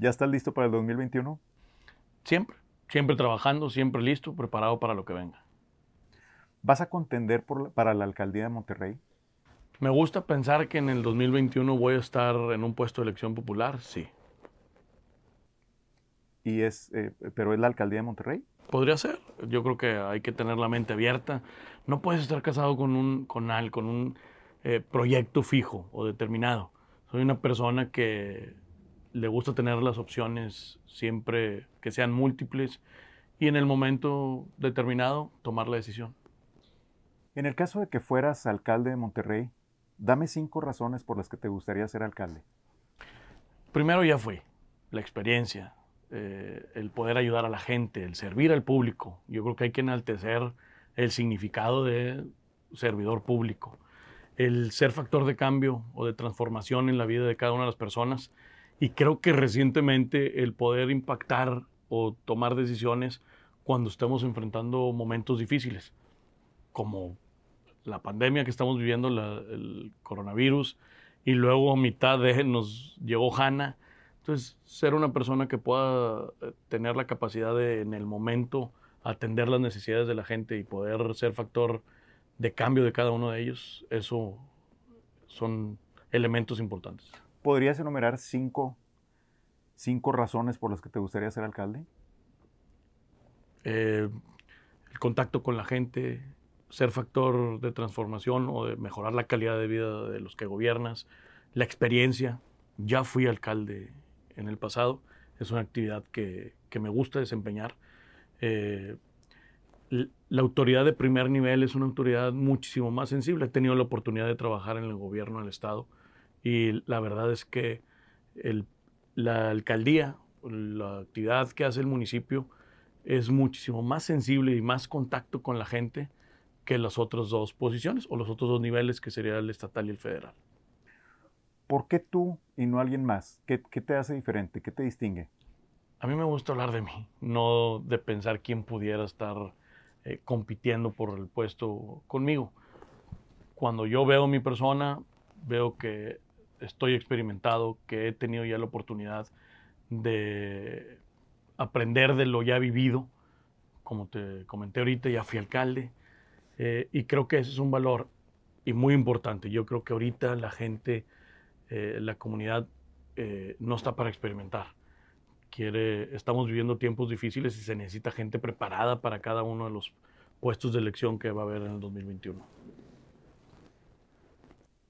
¿Ya estás listo para el 2021? Siempre, siempre trabajando, siempre listo, preparado para lo que venga. ¿Vas a contender para la alcaldía de Monterrey? Me gusta pensar que en el 2021 voy a estar en un puesto de elección popular, sí. ¿Y es, eh, pero es la alcaldía de Monterrey? Podría ser. Yo creo que hay que tener la mente abierta. No puedes estar casado con un, con con un eh, proyecto fijo o determinado. Soy una persona que le gusta tener las opciones siempre que sean múltiples y en el momento determinado tomar la decisión. En el caso de que fueras alcalde de Monterrey, dame cinco razones por las que te gustaría ser alcalde. Primero ya fui, la experiencia, eh, el poder ayudar a la gente, el servir al público. Yo creo que hay que enaltecer el significado de servidor público, el ser factor de cambio o de transformación en la vida de cada una de las personas. Y creo que recientemente el poder impactar o tomar decisiones cuando estemos enfrentando momentos difíciles, como la pandemia que estamos viviendo, el coronavirus, y luego a mitad de nos llegó Hanna entonces, ser una persona que pueda eh, tener la capacidad de en el momento atender las necesidades de la gente y poder ser factor de cambio de cada uno de ellos, eso son elementos importantes. ¿Podrías enumerar cinco, cinco razones por las que te gustaría ser alcalde? Eh, el contacto con la gente, ser factor de transformación o de mejorar la calidad de vida de los que gobiernas, la experiencia. Ya fui alcalde en el pasado. Es una actividad que, me gusta desempeñar. Eh, la autoridad de primer nivel es una autoridad muchísimo más sensible. He tenido la oportunidad de trabajar en el gobierno del Estado y la verdad es que la alcaldía, la actividad que hace el municipio es muchísimo más sensible y más contacto con la gente que las otras dos posiciones o los otros dos niveles que sería el estatal y el federal. ¿Por qué tú y no alguien más? ¿Qué, te hace diferente? ¿Qué te distingue? A mí me gusta hablar de mí, no de pensar quién pudiera estar eh, compitiendo por el puesto conmigo. Cuando yo veo mi persona, veo que estoy experimentado, que he tenido ya la oportunidad de aprender de lo ya vivido. Como te comenté ahorita, ya fui alcalde. Eh, y creo que ese es un valor y muy importante. Yo creo que ahorita la gente eh, la comunidad eh, no está para experimentar. Quiere, estamos viviendo tiempos difíciles y se necesita gente preparada para cada uno de los puestos de elección que va a haber en el 2021.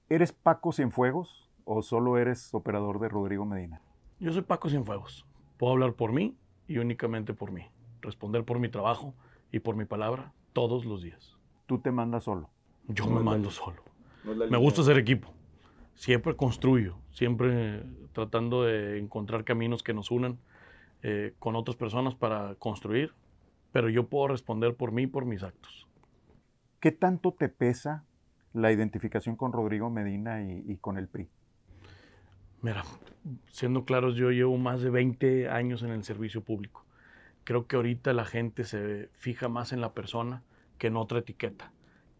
¿Eres Paco Cienfuegos o solo eres operador de Rodrigo Medina? Yo soy Paco Cienfuegos. Puedo hablar por mí y únicamente por mí. Responder por mi trabajo y por mi palabra todos los días. ¿Tú te mandas solo? Yo me mando solo. me gusta ser equipo siempre construyo, siempre tratando de encontrar caminos que nos unan eh, con otras personas para construir, pero yo puedo responder por mí y por mis actos. ¿Qué tanto te pesa la identificación con Rodrigo Medina y, con el PRI? Mira, siendo claros, yo llevo más de 20 años en el servicio público. Creo que ahorita la gente se fija más en la persona que en otra etiqueta.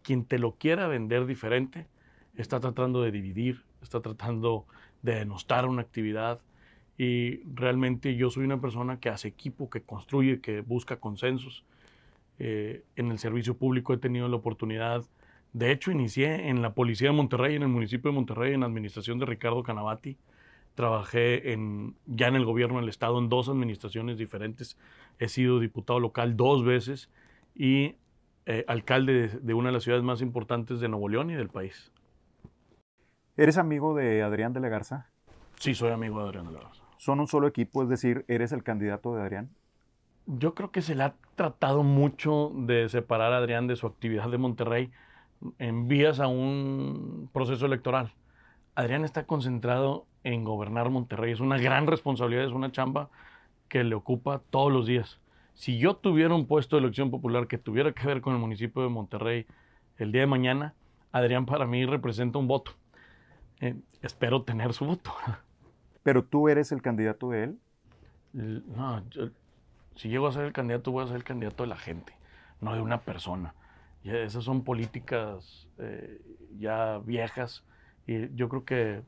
Quien te lo quiera vender diferente, está tratando de dividir, está tratando de denostar una actividad y realmente yo soy una persona que hace equipo, que construye, que busca consensos. Eh, en el servicio público he tenido la oportunidad, de hecho inicié en la Policía de Monterrey, en el municipio de Monterrey, en la administración de Ricardo Canavati. Trabajé en, ya en el gobierno del estado en dos administraciones diferentes. He sido diputado local dos veces y eh, alcalde de una de las ciudades más importantes de Nuevo León y del país. ¿Eres amigo de Adrián de la Garza? Sí, soy amigo de Adrián de la Garza. ¿Son un solo equipo? Es decir, ¿eres el candidato de Adrián? Yo creo que se le ha tratado mucho de separar a Adrián de su actividad de Monterrey en vías a un proceso electoral. Adrián está concentrado en gobernar Monterrey. Es una gran responsabilidad, es una chamba que le ocupa todos los días. Si yo tuviera un puesto de elección popular que tuviera que ver con el municipio de Monterrey el día de mañana, Adrián para mí representa un voto. Eh, espero tener su voto. ¿Pero tú eres el candidato de él? No, si llego a ser el candidato, voy a ser el candidato de la gente, no de una persona. Y esas son políticas eh, ya viejas y yo creo que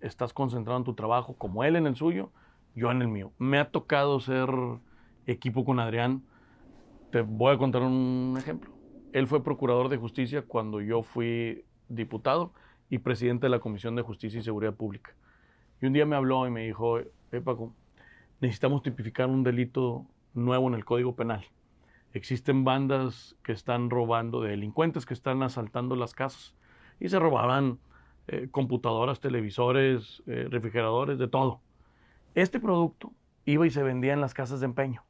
estás concentrado en tu trabajo como él en el suyo yo en el mío. Me ha tocado ser equipo con Adrián. Te voy a contar un ejemplo. Él fue procurador de justicia cuando yo fui diputado y presidente de la Comisión de Justicia y Seguridad Pública. Y un día me habló y me dijo, eh, Paco, necesitamos tipificar un delito nuevo en el Código Penal. Existen bandas que están robando, delincuentes que están asaltando las casas y se robaban eh, computadoras, televisores, eh, refrigeradores, de todo. Este producto iba y se vendía en las casas de empeño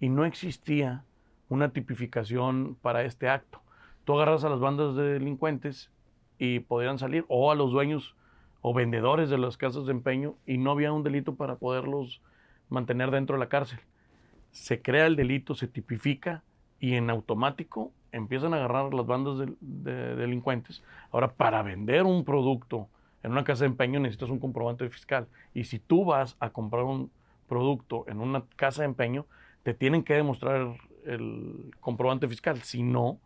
y no existía una tipificación para este acto. Tú agarras a las bandas de delincuentes y podrían salir, o a los dueños o vendedores de las casas de empeño, y no había un delito para poderlos mantener dentro de la cárcel. Se crea el delito, se tipifica y en automático empiezan a agarrar las bandas de, delincuentes. Ahora, para vender un producto en una casa de empeño necesitas un comprobante fiscal. Y si tú vas a comprar un producto en una casa de empeño, te tienen que demostrar el comprobante fiscal. Si no,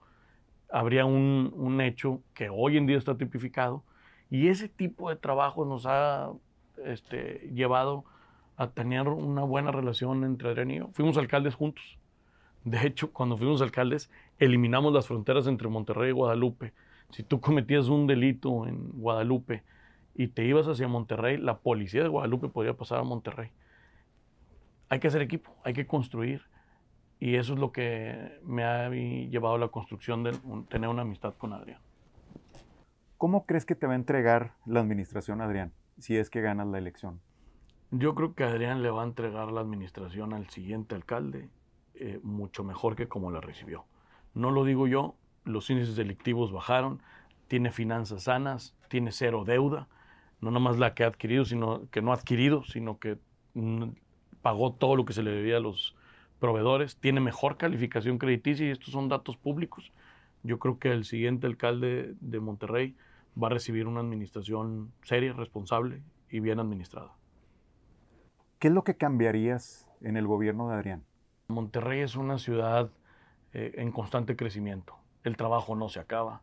habría un, hecho que hoy en día está tipificado. Y ese tipo de trabajo nos ha este, llevado a tener una buena relación entre Adrián y yo. Fuimos alcaldes juntos. De hecho, cuando fuimos alcaldes, eliminamos las fronteras entre Monterrey y Guadalupe. Si tú cometías un delito en Guadalupe y te ibas hacia Monterrey, la policía de Guadalupe podría pasar a Monterrey. Hay que hacer equipo, hay que construir. Y eso es lo que me ha llevado a la construcción de tener una amistad con Adrián. ¿Cómo crees que te va a entregar la administración, Adrián, si es que ganas la elección? Yo creo que Adrián le va a entregar la administración al siguiente alcalde eh, mucho mejor que como la recibió. No lo digo yo, los índices delictivos bajaron, tiene finanzas sanas, tiene cero deuda, no nomás la que ha adquirido, sino que no ha adquirido, sino que pagó todo lo que se le debía a los proveedores, tiene mejor calificación crediticia y estos son datos públicos. Yo creo que el siguiente alcalde de Monterrey va a recibir una administración seria, responsable y bien administrada. ¿Qué es lo que cambiarías en el gobierno de Adrián? Monterrey es una ciudad eh, en constante crecimiento. El trabajo no se acaba.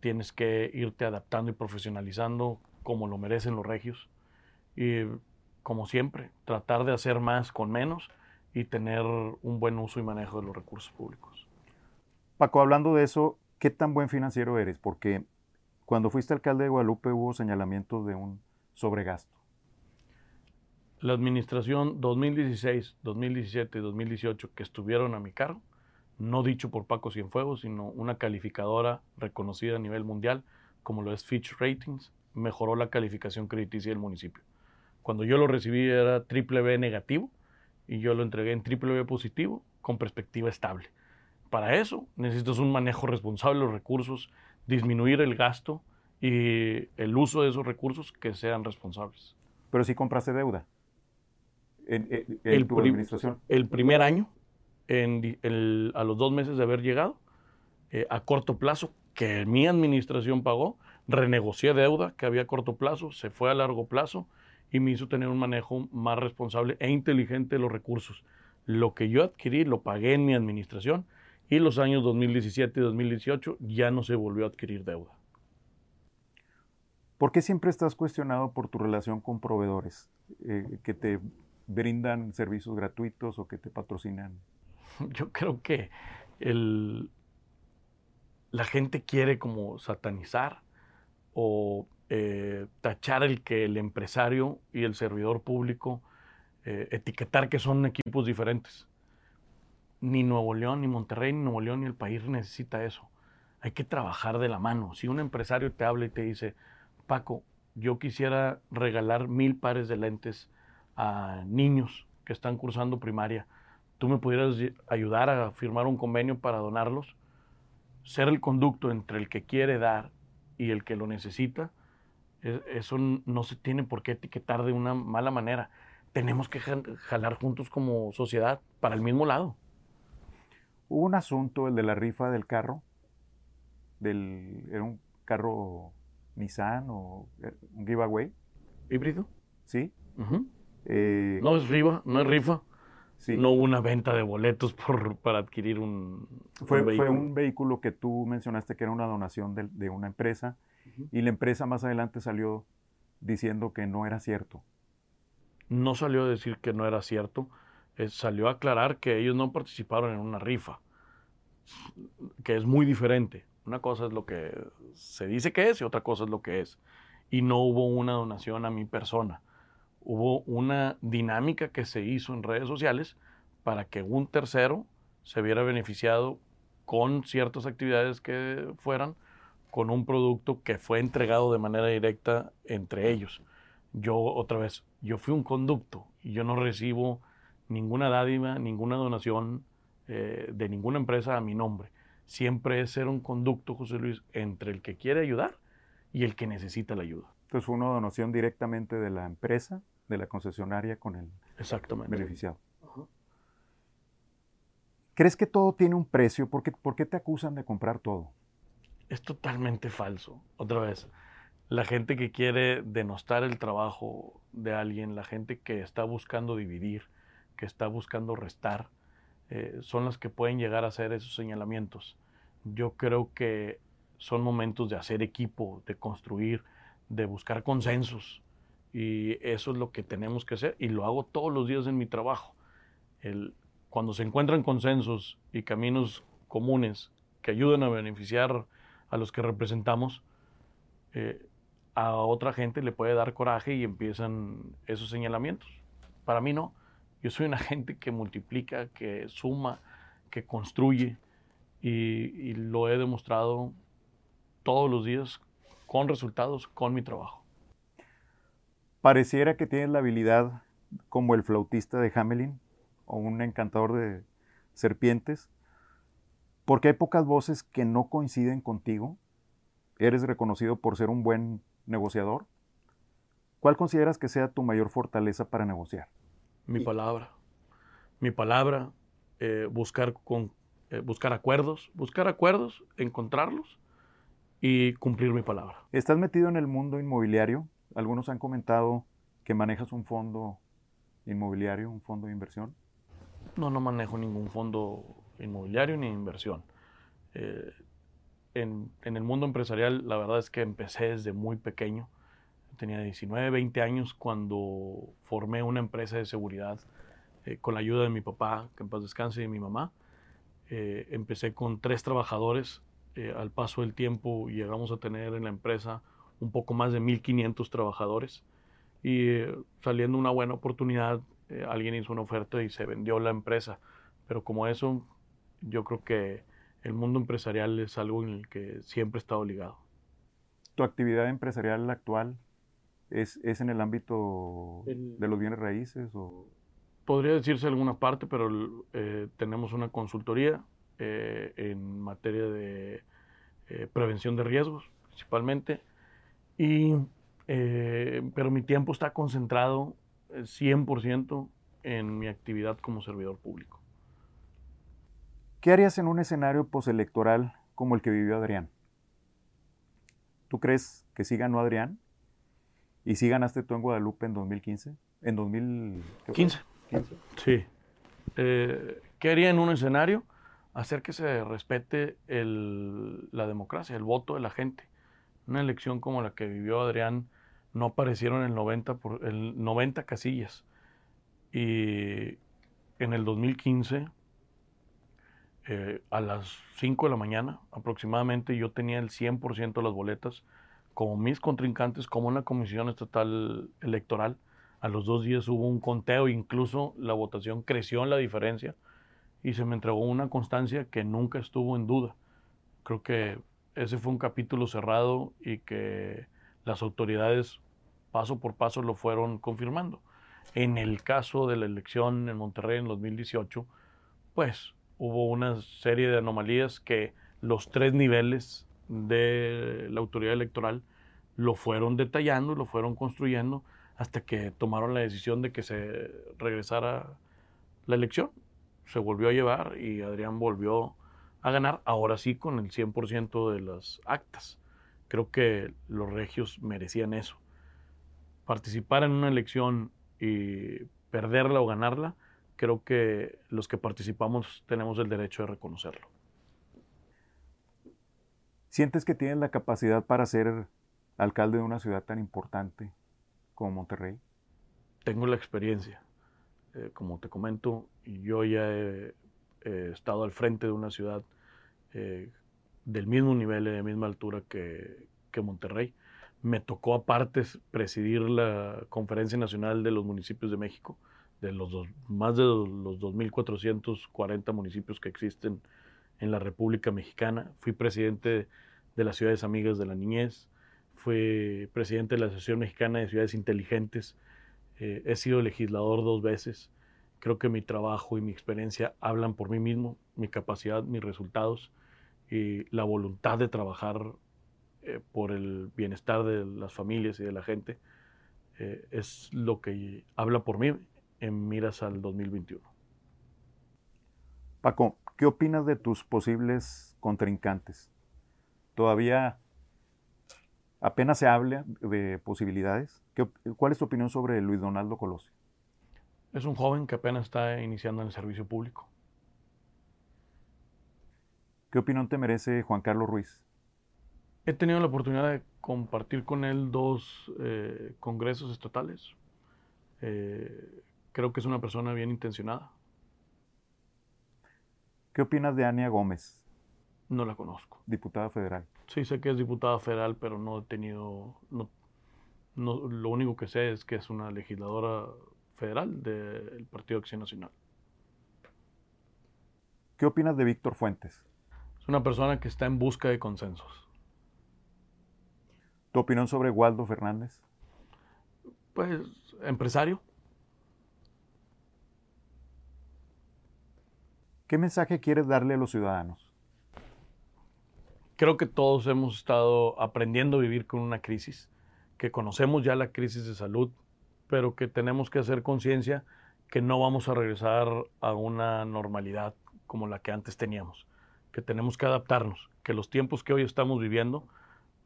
Tienes que irte adaptando y profesionalizando como lo merecen los regios. Y como siempre, tratar de hacer más con menos y tener un buen uso y manejo de los recursos públicos. Paco, hablando de eso, ¿qué tan buen financiero eres? Porque cuando fuiste alcalde de Guadalupe hubo señalamiento de un sobregasto la administración 2016, 2017 y 2018 que estuvieron a mi cargo, no dicho por Paco Cienfuegos, sino una calificadora reconocida a nivel mundial, como lo es Fitch Ratings, mejoró la calificación crediticia del municipio. Cuando yo lo recibí era triple B negativo y yo lo entregué en triple B positivo con perspectiva estable. Para eso necesitas un manejo responsable de los recursos, disminuir el gasto y el uso de esos recursos que sean responsables. Pero si compraste deuda en, el, tu administración? El primer año, a los dos meses de haber llegado, eh, a corto plazo, que mi administración pagó, renegocié deuda que había a corto plazo, se fue a largo plazo y me hizo tener un manejo más responsable e inteligente de los recursos. Lo que yo adquirí lo pagué en mi administración y los años 2017 y 2018 ya no se volvió a adquirir deuda. ¿Por qué siempre estás cuestionado por tu relación con proveedores eh, que te brindan servicios gratuitos o que te patrocinan? Yo creo que el, la gente quiere como satanizar o eh, tachar el que el empresario y el servidor público, eh, etiquetar que son equipos diferentes. Ni Nuevo León, ni Monterrey, ni Nuevo León, ni el país necesita eso. Hay que trabajar de la mano. Si un empresario te habla y te dice, Paco, yo quisiera regalar mil pares de lentes a niños que están cursando primaria, tú me pudieras ayudar a firmar un convenio para donarlos, ser el conducto entre el que quiere dar y el que lo necesita, e, eso no se tiene por qué etiquetar de una mala manera. Tenemos que jalar juntos como sociedad para el mismo lado. Hubo un asunto, el de la rifa del carro, del, era un carro Nissan o eh, un giveaway. ¿Híbrido? Sí. Eh, no es rifa, no es rifa. No hubo una venta de boletos por, para adquirir un, fue, vehículo. Fue un vehículo que tú mencionaste que era una donación de, una empresa y la empresa más adelante salió diciendo que no era cierto. no salió a decir que no era cierto, eh, salió a aclarar que ellos no participaron en una rifa, que es muy diferente. Una cosa es lo que se dice que es y otra cosa es lo que es. Y no hubo una donación a mi persona. Hubo una dinámica que se hizo en redes sociales para que un tercero se viera beneficiado con ciertas actividades que fueran, con un producto que fue entregado de manera directa entre ellos. Yo, otra vez, yo fui un conducto y yo no recibo ninguna dádiva, ninguna donación eh, de ninguna empresa a mi nombre. Siempre es ser un conducto, José Luis, entre el que quiere ayudar y el que necesita la ayuda. Entonces fue una donación directamente de la empresa, de la concesionaria con el Exactamente. beneficiado. ¿Crees que todo tiene un precio? ¿Por qué, ¿Por qué te acusan de comprar todo? Es totalmente falso. Otra vez, la gente que quiere denostar el trabajo de alguien, la gente que está buscando dividir, que está buscando restar, eh, son las que pueden llegar a hacer esos señalamientos. Yo creo que son momentos de hacer equipo, de construir, de buscar consensos. Y eso es lo que tenemos que hacer y lo hago todos los días en mi trabajo. El, cuando se encuentran consensos y caminos comunes que ayuden a beneficiar a los que representamos, eh, a otra gente le puede dar coraje y empiezan esos señalamientos. Para mí no. Yo soy una gente que multiplica, que suma, que construye y, y lo he demostrado todos los días con resultados, con mi trabajo. Pareciera que tienes la habilidad como el flautista de Hamelin o un encantador de serpientes, porque hay pocas voces que no coinciden contigo. Eres reconocido por ser un buen negociador. ¿Cuál consideras que sea tu mayor fortaleza para negociar? Mi palabra. Mi palabra, eh, buscar, con, eh, buscar acuerdos, buscar acuerdos, encontrarlos y cumplir mi palabra. ¿Estás metido en el mundo inmobiliario? Algunos han comentado que manejas un fondo inmobiliario, un fondo de inversión. No, no manejo ningún fondo inmobiliario ni inversión. Eh, en, el mundo empresarial, la verdad es que empecé desde muy pequeño. Tenía 19, 20 años cuando formé una empresa de seguridad eh, con la ayuda de mi papá, que en paz descanse, y de mi mamá. Eh, empecé con tres trabajadores. Al paso del tiempo llegamos a tener en la empresa un poco más de 1.500 trabajadores. Y eh, saliendo una buena oportunidad, eh, alguien hizo una oferta y se vendió la empresa. Pero como eso, yo creo que el mundo empresarial es algo en el que siempre he estado ligado. ¿Tu actividad empresarial actual es, es en el ámbito el, de los bienes raíces? O? Podría decirse alguna parte, pero eh, tenemos una consultoría eh, en materia de eh, prevención de riesgos, principalmente. Y, eh, pero mi tiempo está concentrado 100% en mi actividad como servidor público. ¿Qué harías en un escenario postelectoral como el que vivió Adrián? ¿Tú crees que sí ganó Adrián? ¿Y sí ganaste tú en Guadalupe en 2015? ¿En 2015? 15. Sí. Eh, ¿Qué haría en un escenario? Hacer que se respete el, la democracia, el voto de la gente. Una elección como la que vivió Adrián, no aparecieron el 90, por, el 90 casillas. Y en el 2015 eh, a las 5 de la mañana aproximadamente yo tenía el 100% de las boletas como mis contrincantes, como una comisión estatal electoral. A los dos días hubo un conteo, incluso la votación creció en la diferencia y se me entregó una constancia que nunca estuvo en duda. Creo que ese fue un capítulo cerrado y que las autoridades paso por paso lo fueron confirmando. En el caso de la elección en Monterrey en 2018, pues hubo una serie de anomalías que los tres niveles de la autoridad electoral lo fueron detallando, lo fueron construyendo hasta que tomaron la decisión de que se regresara la elección. Se volvió a llevar y Adrián volvió a ganar, ahora sí con el 100% de las actas. Creo que los regios merecían eso. Participar en una elección y perderla o ganarla creo que los que participamos tenemos el derecho de reconocerlo. ¿Sientes que tienes la capacidad para ser alcalde de una ciudad tan importante como Monterrey? tengo la experiencia. Eh, como te comento, yo ya he, estado al frente de una ciudad eh, del mismo nivel y de misma altura que, que Monterrey. Me tocó aparte presidir la Conferencia Nacional de los Municipios de México, de los más de los 2.440 municipios que existen en la República Mexicana. Fui presidente de las Ciudades Amigas de la Niñez, fui presidente de la Asociación Mexicana de Ciudades Inteligentes, eh, he sido legislador dos veces. Creo que mi trabajo y mi experiencia hablan por mí mismo, mi capacidad, mis resultados y la voluntad de trabajar eh, por el bienestar de las familias y de la gente eh, es lo que habla por mí en miras al 2021. Paco, ¿qué opinas de tus posibles contrincantes? ¿Todavía apenas se habla de posibilidades? ¿Cuál es tu opinión sobre Luis Donaldo Colosio? Es un joven que apenas está iniciando en el servicio público. ¿Qué opinión te merece Juan Carlos Ruiz? He tenido la oportunidad de compartir con él dos eh, congresos estatales. Eh, creo que es una persona bien intencionada. ¿Qué opinas de Ania Gómez? No la conozco. Diputada federal. Sí, sé que es diputada federal, pero no he tenido... No, lo único que sé es que es una legisladora federal del Partido Acción Nacional. ¿Qué opinas de Víctor Fuentes? Es una persona que está en busca de consensos. ¿Tu opinión sobre Waldo Fernández? Pues empresario. ¿Qué mensaje quieres darle a los ciudadanos? Creo que todos hemos estado aprendiendo a vivir con una crisis, que conocemos ya la crisis de salud, pero que tenemos que hacer conciencia que no vamos a regresar a una normalidad como la que antes teníamos, que tenemos que adaptarnos, que los tiempos que hoy estamos viviendo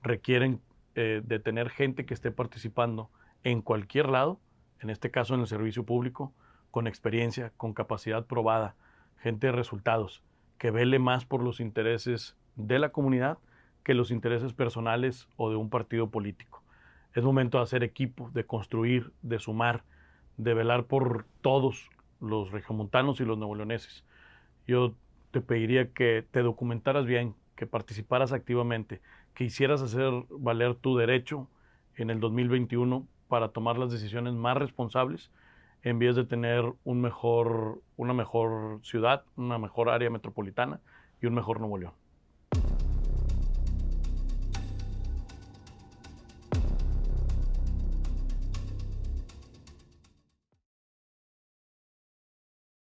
requieren eh, de tener gente que esté participando en cualquier lado, en este caso en el servicio público, con experiencia, con capacidad probada, gente de resultados, que vele más por los intereses de la comunidad que los intereses personales o de un partido político. Es momento de hacer equipo, de construir, de sumar, de velar por todos los regiomontanos y los neoleoneses. Yo te pediría que te documentaras bien, que participaras activamente, que hicieras hacer valer tu derecho en el 2021 para tomar las decisiones más responsables en vez de tener un mejor, una mejor ciudad, una mejor área metropolitana y un mejor Nuevo León.